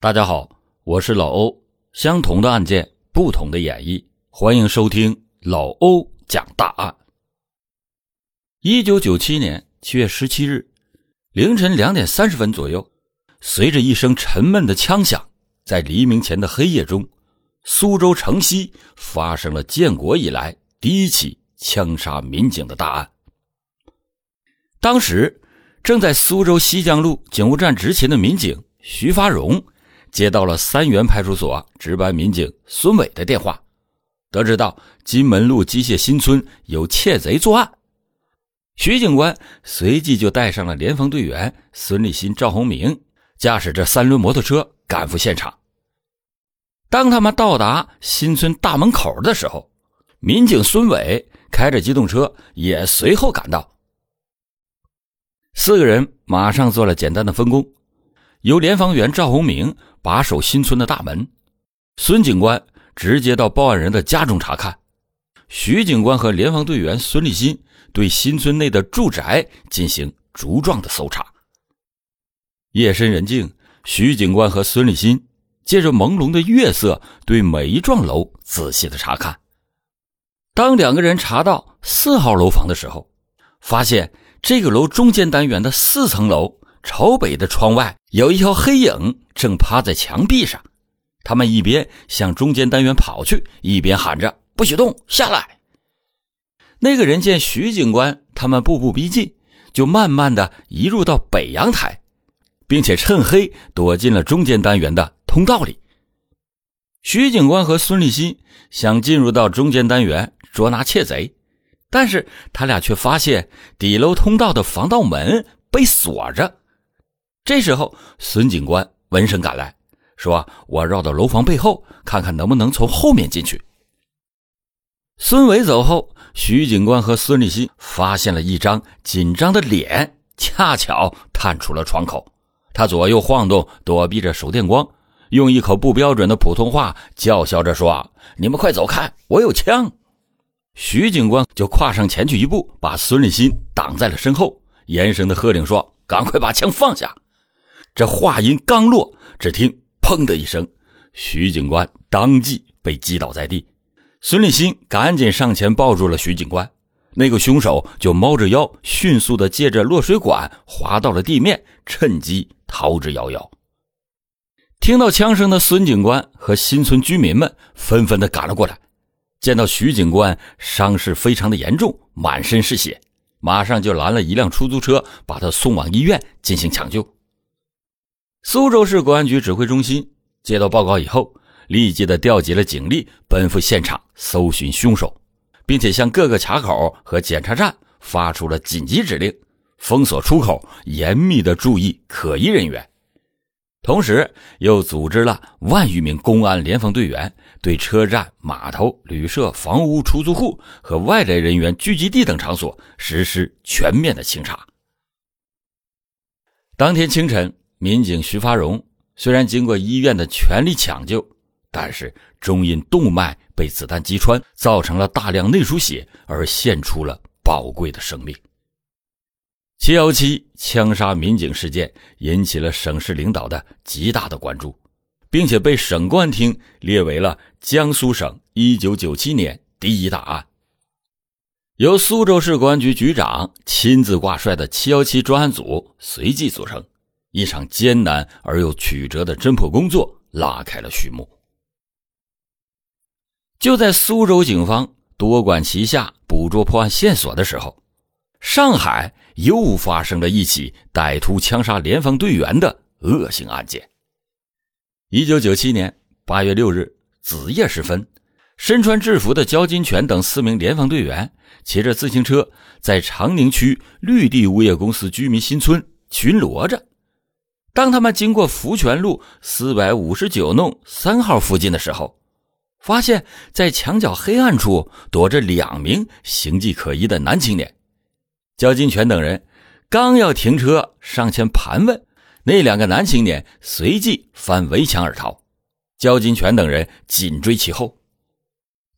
大家好，我是老欧。相同的案件，不同的演绎，欢迎收听老欧讲大案。一九九七年七月十七日凌晨两点三十分左右，随着一声沉闷的枪响，在黎明前的黑夜中，苏州城西发生了建国以来第一起枪杀民警的大案。当时正在苏州西江路警务站执勤的民警徐发荣。接到了三元派出所值班民警孙伟的电话，得知到金门路机械新村有窃贼作案，徐警官随即就带上了联防队员孙立新、赵洪明，驾驶着三轮摩托车赶赴现场。当他们到达新村大门口的时候，民警孙伟开着机动车也随后赶到，四个人马上做了简单的分工。由联防员赵洪明把守新村的大门，孙警官直接到报案人的家中查看，徐警官和联防队员孙立新对新村内的住宅进行逐幢的搜查。夜深人静，徐警官和孙立新借着朦胧的月色，对每一幢楼仔细的查看。当两个人查到四号楼房的时候，发现这个楼中间单元的四层楼。朝北的窗外有一条黑影正趴在墙壁上，他们一边向中间单元跑去，一边喊着：“不许动，下来！”那个人见徐警官他们步步逼近，就慢慢的移入到北阳台，并且趁黑躲进了中间单元的通道里。徐警官和孙立新想进入到中间单元捉拿窃贼，但是他俩却发现底楼通道的防盗门被锁着。这时候，孙警官闻声赶来，说：“我绕到楼房背后，看看能不能从后面进去。”孙伟走后，徐警官和孙立新发现了一张紧张的脸，恰巧探出了窗口。他左右晃动，躲避着手电光，用一口不标准的普通话叫嚣着说：“你们快走开，我有枪！”徐警官就跨上前去一步，把孙立新挡在了身后，严声的喝令说：“赶快把枪放下！”这话音刚落，只听“砰”的一声，徐警官当即被击倒在地。孙立新赶紧上前抱住了徐警官，那个凶手就猫着腰，迅速的借着落水管滑到了地面，趁机逃之夭夭。听到枪声的孙警官和新村居民们纷纷的赶了过来，见到徐警官伤势非常的严重，满身是血，马上就拦了一辆出租车，把他送往医院进行抢救。苏州市公安局指挥中心接到报告以后，立即的调集了警力，奔赴现场搜寻凶手，并且向各个卡口和检查站发出了紧急指令，封锁出口，严密的注意可疑人员。同时，又组织了万余名公安联防队员，对车站、码头、旅社、房屋、出租户和外来人员聚集地等场所实施全面的清查。当天清晨。民警徐发荣虽然经过医院的全力抢救，但是终因动脉被子弹击穿，造成了大量内出血，而献出了宝贵的生命。七幺七枪杀民警事件引起了省市领导的极大的关注，并且被省公安厅列为了江苏省一九九七年第一大案。由苏州市公安局局长亲自挂帅的七幺七专案组随即组成。一场艰难而又曲折的侦破工作拉开了序幕。就在苏州警方多管齐下捕捉破案线索的时候，上海又发生了一起歹徒枪杀联防队员的恶性案件。一九九七年八月六日子夜时分，身穿制服的焦金泉等四名联防队员骑着自行车在长宁区绿地物业公司居民新村巡逻着。当他们经过福泉路四百五十九弄三号附近的时候，发现，在墙角黑暗处躲着两名形迹可疑的男青年。焦金泉等人刚要停车上前盘问，那两个男青年随即翻围墙而逃。焦金泉等人紧追其后。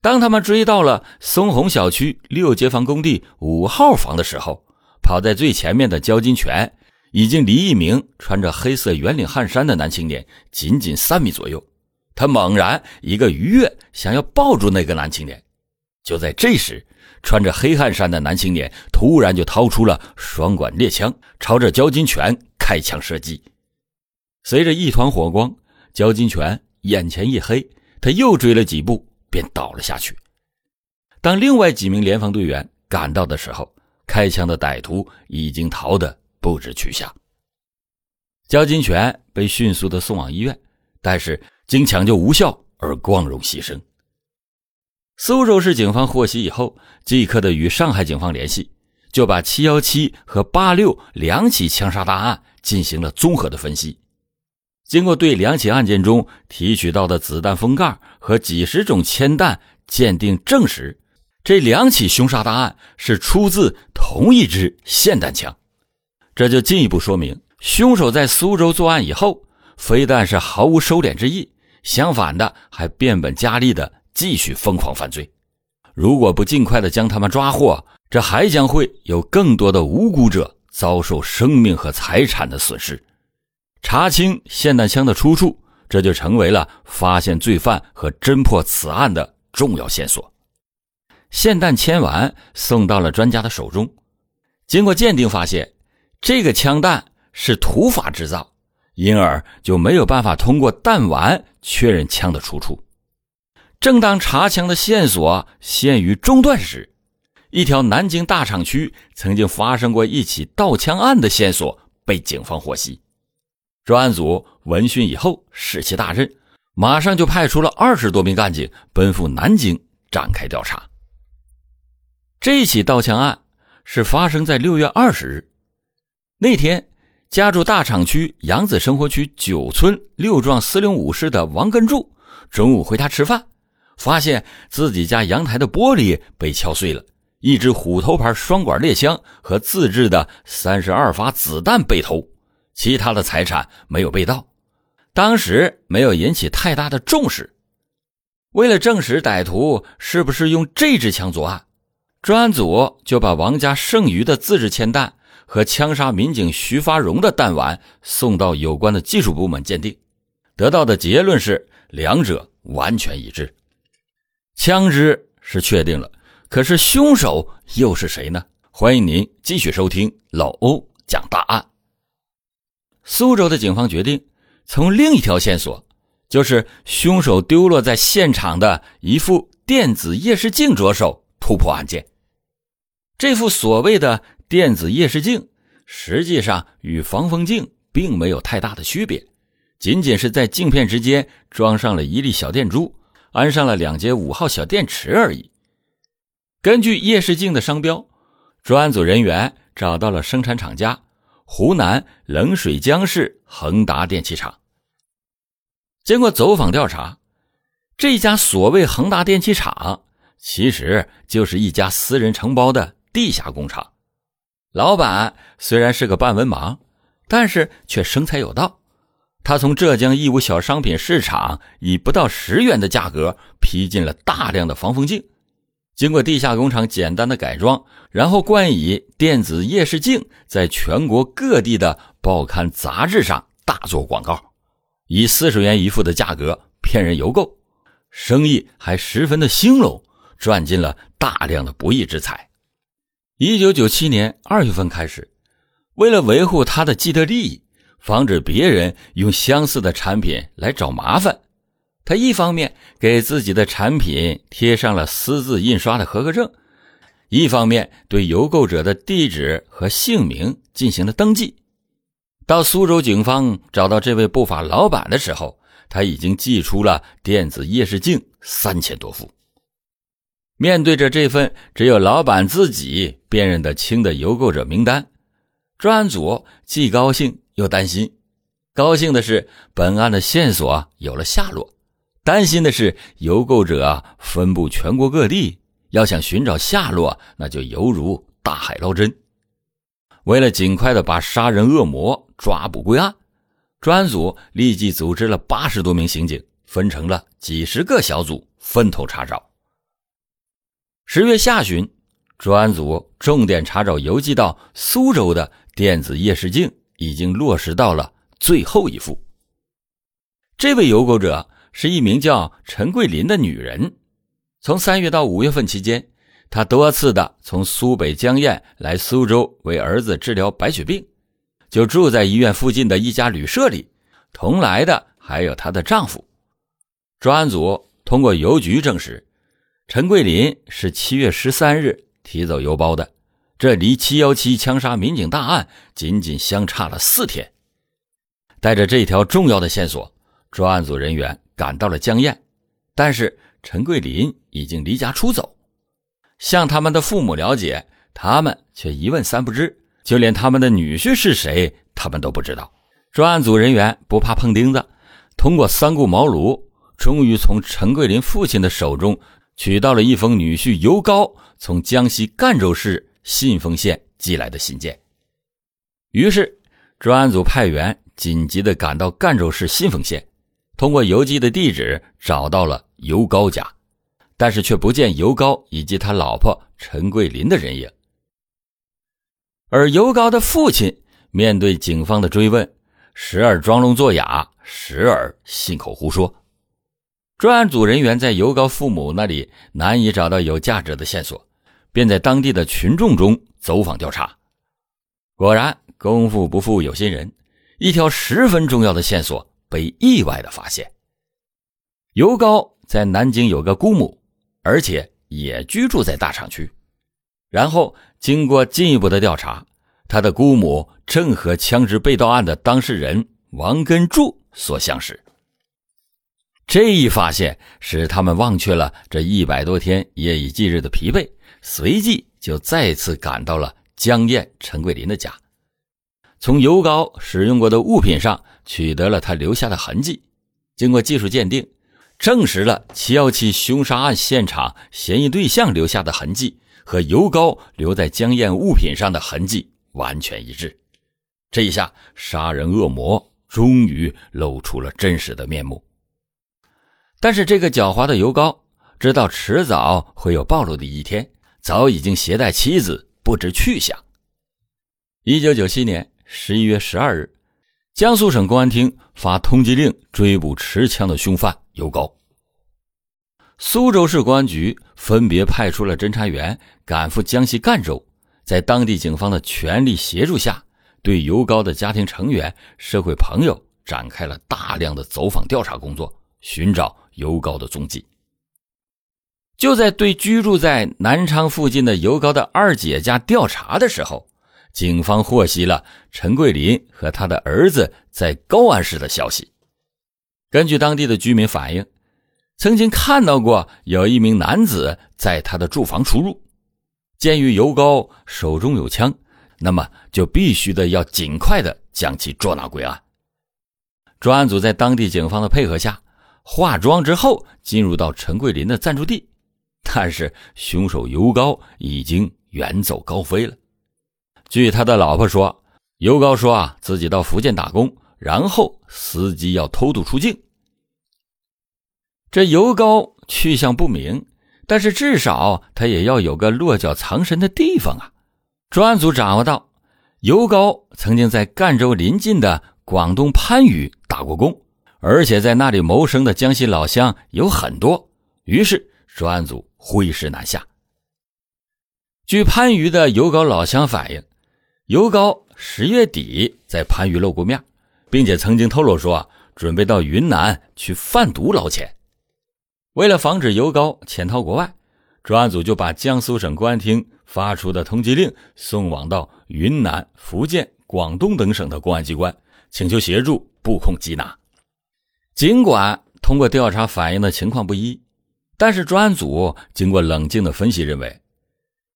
当他们追到了松红小区六街坊工地五号房的时候，跑在最前面的焦金泉。已经离一名穿着黑色圆领汗衫的男青年仅仅三米左右。他猛然一个鱼跃，想要抱住那个男青年。就在这时，穿着黑汗衫的男青年突然就掏出了双管猎枪，朝着焦金泉开枪射击。随着一团火光，焦金泉眼前一黑，他又追了几步，便倒了下去。当另外几名联防队员赶到的时候，开枪的歹徒已经逃得不知去向。焦金泉被迅速的送往医院，但是经抢救无效而光荣牺牲。苏州市警方获悉以后，即刻的与上海警方联系，就把七幺七和八六两起枪杀大案进行了综合的分析。经过对两起案件中提取到的子弹封盖和几十种铅弹鉴定，证实这两起凶杀大案是出自同一支霰弹枪。这就进一步说明，凶手在苏州作案以后，非但是毫无收敛之意，相反的还变本加厉的。继续疯狂犯罪，如果不尽快的将他们抓获，这还将会有更多的无辜者遭受生命和财产的损失。查清霰弹枪的出处，这就成为了发现罪犯和侦破此案的重要线索。霰弹铅丸送到了专家的手中，经过鉴定发现，这个枪弹是土法制造，因而就没有办法通过弹丸确认枪的出处。正当查枪的线索陷于中断时，一条南京大厂区曾经发生过一起盗枪案的线索被警方获悉。专案组闻讯以后士气大振，马上就派出了二十多名干警奔赴南京展开调查。这起盗枪案是发生在六月二十日那天，家住大厂区扬子生活区九村六幢四零五室的王根柱中午回家吃饭。发现自己家阳台的玻璃被敲碎了，一支虎头牌双管猎枪和自制的三十二发子弹被偷，其他的财产没有被盗，当时没有引起太大的重视。为了证实歹徒是不是用这支枪作案，专案组就把王家剩余的自制铅弹和枪杀民警徐发荣的弹丸送到有关的技术部门鉴定，得到的结论是两者完全一致。枪支是确定了，可是凶手又是谁呢？欢迎您继续收听老欧讲大案。苏州的警方决定从另一条线索，就是凶手丢落在现场的一副电子夜视镜着手突破案件。这副所谓的电子夜视镜，实际上与防风镜并没有太大的区别，仅仅是在镜片之间装上了一粒小电珠。安上了两节五号小电池而已。根据夜视镜的商标，专案组人员找到了生产厂家——湖南冷水江市恒达电器厂。经过走访调查，这家所谓恒达电器厂，其实就是一家私人承包的地下工厂。老板虽然是个半文盲，但是却生财有道。他从浙江义乌小商品市场以不到十元的价格批进了大量的防风镜，经过地下工厂简单的改装，然后冠以电子夜视镜，在全国各地的报刊杂志上大做广告，以四十元一副的价格骗人邮购，生意还十分的兴隆，赚进了大量的不义之财。一九九七年二月份开始，为了维护他的既得利益。防止别人用相似的产品来找麻烦，他一方面给自己的产品贴上了私自印刷的合格证，一方面对邮购者的地址和姓名进行了登记。到苏州警方找到这位不法老板的时候，他已经寄出了电子夜视镜三千多副。面对着这份只有老板自己辨认得清的邮购者名单，专案组既高兴。又担心，高兴的是本案的线索有了下落，担心的是邮购者分布全国各地，要想寻找下落，那就犹如大海捞针。为了尽快的把杀人恶魔抓捕归案，专案组立即组织了八十多名刑警，分成了几十个小组，分头查找。十月下旬，专案组重点查找邮寄到苏州的电子夜视镜。已经落实到了最后一副。这位邮购者是一名叫陈桂林的女人，从三月到五月份期间，她多次的从苏北江堰来苏州为儿子治疗白血病，就住在医院附近的一家旅社里。同来的还有她的丈夫。专案组通过邮局证实，陈桂林是七月十三日提走邮包的，这离七幺七枪杀民警大案仅仅相差了四天。带着这条重要的线索。专案组人员赶到了江堰，但是陈桂林已经离家出走。向他们的父母了解，他们却一问三不知，就连他们的女婿是谁，他们都不知道。专案组人员不怕碰钉子，通过三顾茅庐，终于从陈桂林父亲的手中取到了一封女婿尤高从江西赣州市信丰县寄来的信件。于是，专案组派员紧急地赶到赣州市信丰县。通过邮寄的地址找到了尤高家，但是却不见尤高以及他老婆陈桂林的人影。而尤高的父亲面对警方的追问，时而装聋作哑，时而信口胡说。专案组人员在尤高父母那里难以找到有价值的线索，便在当地的群众中走访调查。果然，功夫不负有心人，一条十分重要的线索。被意外的发现，尤高在南京有个姑母，而且也居住在大厂区。然后经过进一步的调查，他的姑母正和枪支被盗案的当事人王根柱所相识。这一发现使他们忘却了这一百多天夜以继日的疲惫，随即就再次赶到了江堰陈桂林的家。从尤高使用过的物品上取得了他留下的痕迹，经过技术鉴定，证实了七幺七凶杀案现场嫌疑对象留下的痕迹和尤高留在江堰物品上的痕迹完全一致。这一下，杀人恶魔终于露出了真实的面目。但是，这个狡猾的尤高知道迟早会有暴露的一天，早已经携带妻子不知去向。一九九七年。十一月十二日，江苏省公安厅发通缉令追捕持枪的凶犯尤高。苏州市公安局分别派出了侦查员赶赴江西赣州，在当地警方的全力协助下，对尤高的家庭成员、社会朋友展开了大量的走访调查工作，寻找尤高的踪迹。就在对居住在南昌附近的尤高的二姐家调查的时候。警方获悉了陈桂林和他的儿子在高安市的消息。根据当地的居民反映，曾经看到过有一名男子在他的住房出入。鉴于尤高手中有枪，那么就必须的要尽快的将其捉拿归案。专案组在当地警方的配合下，化妆之后进入到陈桂林的暂住地，但是凶手尤高已经远走高飞了。据他的老婆说，尤高说啊，自己到福建打工，然后司机要偷渡出境。这尤高去向不明，但是至少他也要有个落脚藏身的地方啊。专案组掌握到，尤高曾经在赣州临近的广东番禺打过工，而且在那里谋生的江西老乡有很多。于是专案组挥师南下。据番禺的尤高老乡反映。尤高十月底在番禺露过面，并且曾经透露说准备到云南去贩毒捞钱。为了防止尤高潜逃国外，专案组就把江苏省公安厅发出的通缉令送往到云南、福建、广东等省的公安机关，请求协助布控缉拿。尽管通过调查反映的情况不一，但是专案组经过冷静的分析，认为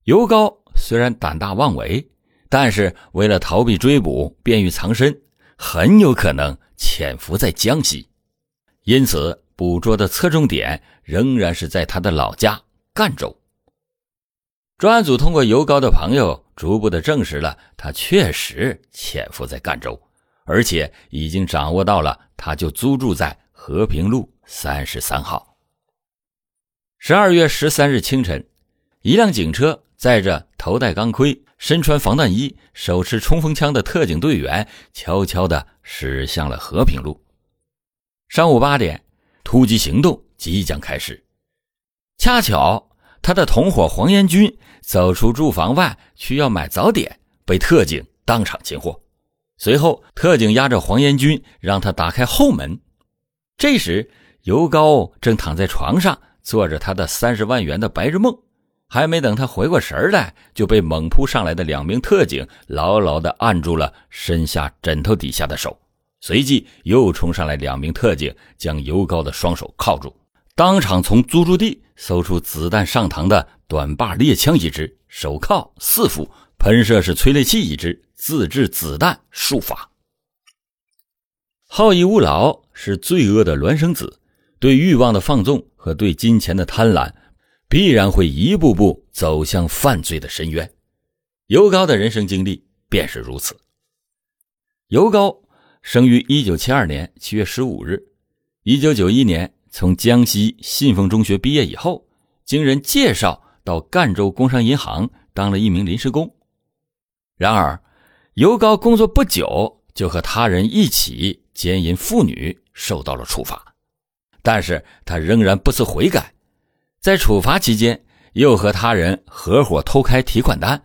尤高虽然胆大妄为。但是为了逃避追捕，便于藏身，很有可能潜伏在江西，因此捕捉的侧重点仍然是在他的老家赣州。专案组通过尤高的朋友，逐步的证实了他确实潜伏在赣州，而且已经掌握到了他就租住在和平路三十三号。十二月十三日清晨，一辆警车载着头戴钢盔。身穿防弹衣、手持冲锋枪的特警队员悄悄地驶向了和平路。上午八点，突击行动即将开始。恰巧他的同伙黄延军走出住房外去要买早点，被特警当场擒获。随后，特警押着黄延军，让他打开后门。这时，尤高正躺在床上做着他的三十万元的白日梦。还没等他回过神来，就被猛扑上来的两名特警牢牢地按住了身下枕头底下的手。随即，又冲上来两名特警，将尤高的双手铐住，当场从租住地搜出子弹上膛的短把猎枪一支，手铐四副，喷射式催泪器一支，自制子弹术法。好逸恶劳是罪恶的孪生子，对欲望的放纵和对金钱的贪婪。必然会一步步走向犯罪的深渊。尤高的人生经历便是如此。尤高生于一九七二年七月十五日，一九九一年从江西信丰中学毕业以后，经人介绍到赣州工商银行当了一名临时工。然而，尤高工作不久就和他人一起奸淫妇女，受到了处罚，但是他仍然不思悔改。在处罚期间，又和他人合伙偷开提款单，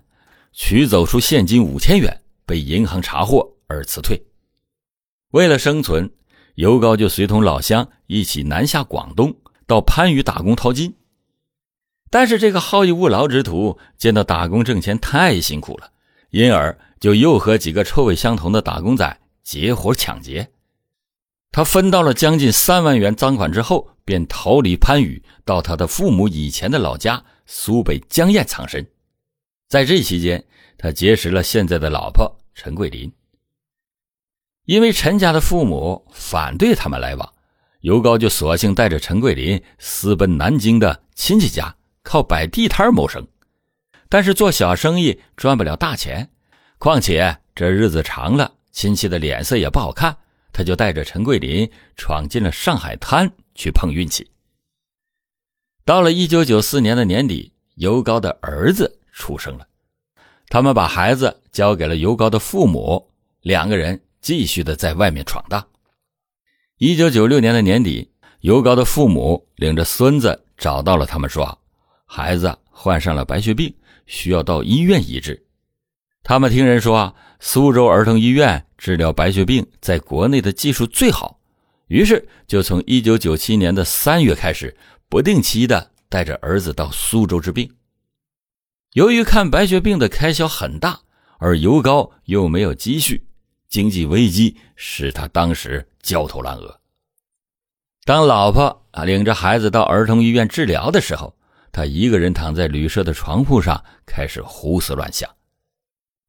取走出现金五千元，被银行查获而辞退。为了生存，尤高就随同老乡一起南下广东，到番禺打工淘金。但是这个好逸恶劳之徒见到打工挣钱太辛苦了，因而就又和几个臭味相同的打工仔结伙抢劫。他分到了将近三万元赃款之后，便逃离番禺，到他的父母以前的老家苏北江堰藏身。在这期间，他结识了现在的老婆陈桂林。因为陈家的父母反对他们来往，尤高就索性带着陈桂林私奔南京的亲戚家，靠摆地摊谋生。但是做小生意赚不了大钱，况且这日子长了，亲戚的脸色也不好看。他就带着陈桂林闯进了上海滩去碰运气。到了一九九四年的年底，尤高的儿子出生了，他们把孩子交给了尤高的父母，两个人继续的在外面闯荡。一九九六年的年底，尤高的父母领着孙子找到了他们，说孩子患上了白血病，需要到医院医治。他们听人说啊，苏州儿童医院治疗白血病在国内的技术最好，于是就从一九九七年的三月开始，不定期的带着儿子到苏州治病。由于看白血病的开销很大，而尤高又没有积蓄，经济危机使他当时焦头烂额。当老婆啊领着孩子到儿童医院治疗的时候，他一个人躺在旅社的床铺上，开始胡思乱想。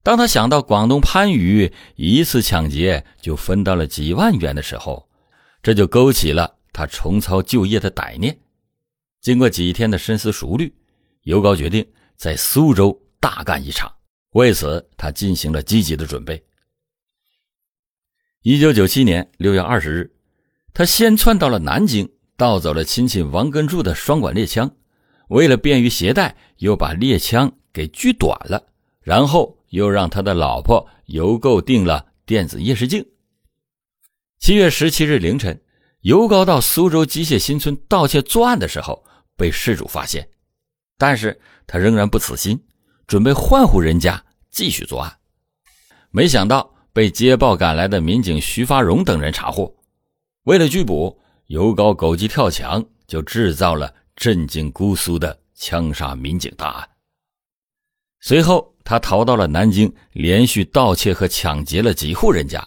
当他想到广东番禺一次抢劫就分到了几万元的时候，这就勾起了他重操旧业的歹念。经过几天的深思熟虑，尤高决定在苏州大干一场。为此，他进行了积极的准备。一九九七年六月二十日，他先窜到了南京，盗走了亲戚王根柱的双管猎枪，为了便于携带，又把猎枪给锯短了，然后。又让他的老婆邮购订了电子夜视镜。七月十七日凌晨，尤高到苏州机械新村盗窃作案的时候，被事主发现，但是他仍然不死心，准备换户人家继续作案。没想到被接报赶来的民警徐发荣等人查获，为了拘捕尤高，狗急跳墙，就制造了震惊姑苏的枪杀民警大案。随后，他逃到了南京，连续盗窃和抢劫了几户人家。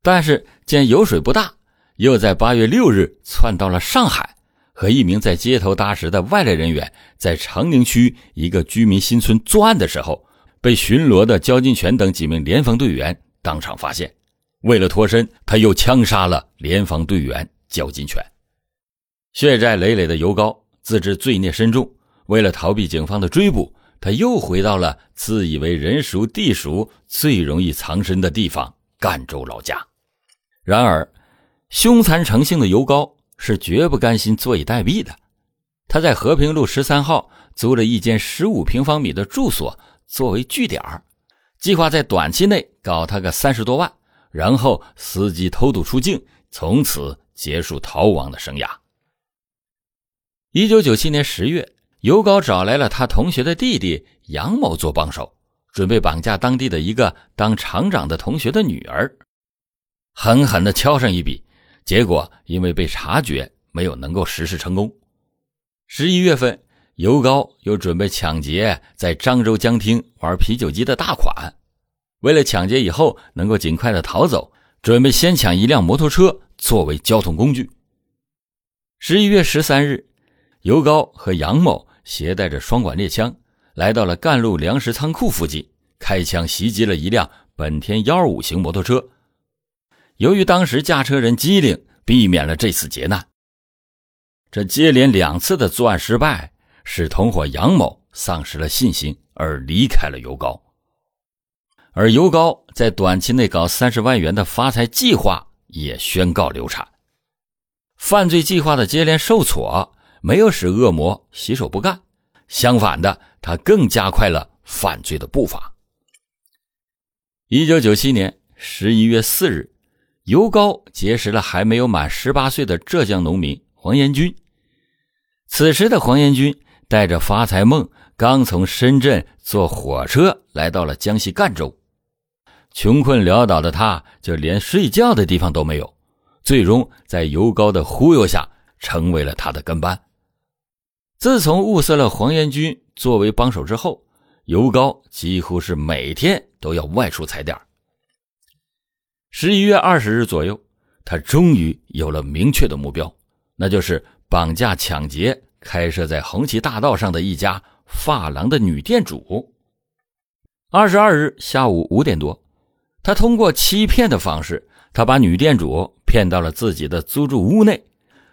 但是见油水不大，又在八月六日窜到了上海，和一名在街头搭食的外来人员在长宁区一个居民新村作案的时候，被巡逻的焦金泉等几名联防队员当场发现。为了脱身，他又枪杀了联防队员焦金泉。血债累累的尤高自知罪孽深重，为了逃避警方的追捕。他又回到了自以为人熟地熟、最容易藏身的地方——赣州老家。然而，凶残成性的尤高是绝不甘心坐以待毙的。他在和平路十三号租了一间十五平方米的住所，作为据点计划在短期内搞他个三十多万，然后伺机偷渡出境，从此结束逃亡的生涯。一九九七年十月，尤高找来了他同学的弟弟杨某做帮手，准备绑架当地的一个当厂长的同学的女儿，狠狠地敲上一笔。结果因为被察觉，没有能够实施成功。十一月份，尤高又准备抢劫在漳州江厅玩啤酒机的大款。为了抢劫以后能够尽快的逃走，准备先抢一辆摩托车作为交通工具。十一月十三日，尤高和杨某携带着双管猎枪，来到了干路粮食仓库附近，开枪袭击了一辆本田幺二五型摩托车。由于当时驾车人机灵，避免了这次劫难。这接连两次的作案失败，使同伙杨某丧失了信心，而离开了尤高。而尤高在短期内搞三十万元的发财计划也宣告流产。犯罪计划的接连受挫，没有使恶魔洗手不干，相反的，他更加快了犯罪的步伐。一九九七年十一月四日。尤高结识了还没有满十八岁的浙江农民黄延军。此时的黄延军带着发财梦，刚从深圳坐火车来到了江西赣州。穷困潦倒的他，就连睡觉的地方都没有。最终在尤高的忽悠下，成为了他的跟班。自从物色了黄延军作为帮手之后，尤高几乎是每天都要外出踩点十一月二十日左右，他终于有了明确的目标，那就是绑架抢劫开设在红旗大道上的一家发廊的女店主。二十二日下午五点多，他通过欺骗的方式，他把女店主骗到了自己的租住屋内，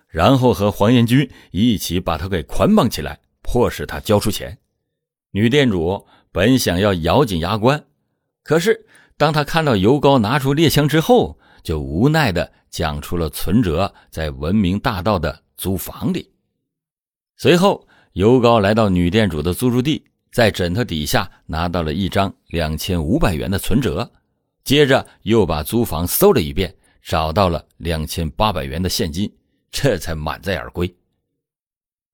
然后和黄延军一起把他给捆绑起来，迫使他交出钱。女店主本想要咬紧牙关，可是。当他看到尤高拿出猎枪之后，就无奈的讲出了存折在文明大道的租房里。随后，尤高来到女店主的租住地，在枕头底下拿到了一张两千五百元的存折，接着又把租房搜了一遍，找到了两千八百元的现金，这才满载而归。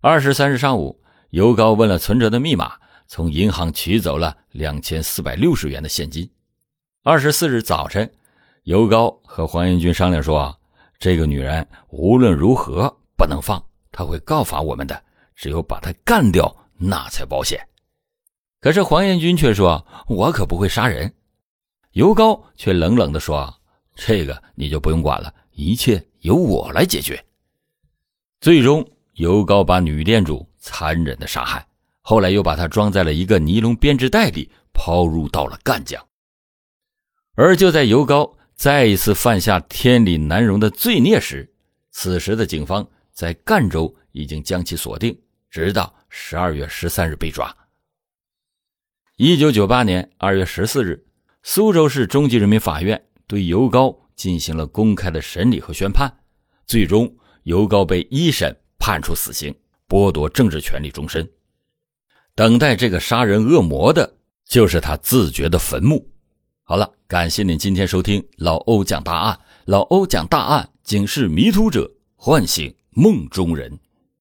二十三日上午，尤高问了存折的密码，从银行取走了两千四百六十元的现金。二十四日早晨，尤高和黄延军商量说：“这个女人无论如何不能放，她会告发我们的。只有把她干掉，那才保险。”可是黄延军却说：“我可不会杀人。”尤高却冷冷地说：“这个你就不用管了，一切由我来解决。”最终，尤高把女店主残忍的杀害，后来又把她装在了一个尼龙编织袋里，抛入到了赣江。而就在尤高再一次犯下天理难容的罪孽时，此时的警方在赣州已经将其锁定，直到十二月十三日被抓。一九九八年二月十四日，苏州市中级人民法院对尤高进行了公开的审理和宣判，最终尤高被一审判处死刑，剥夺政治权利终身。等待这个杀人恶魔的，就是他自掘的坟墓。好了，感谢您今天收听老欧讲大案。老欧讲大案，警示迷途者，唤醒梦中人。